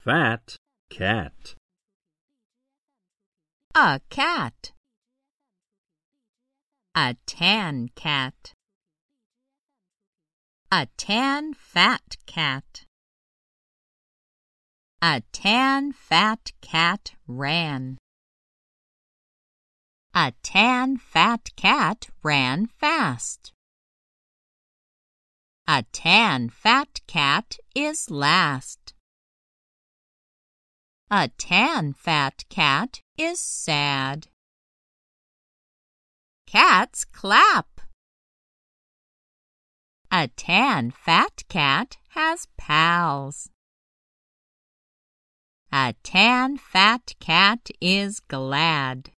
Fat cat. A cat. A tan cat. A tan fat cat. A tan fat cat ran. A tan fat cat ran fast. A tan fat cat is last. A tan fat cat is sad. Cats clap. A tan fat cat has pals. A tan fat cat is glad.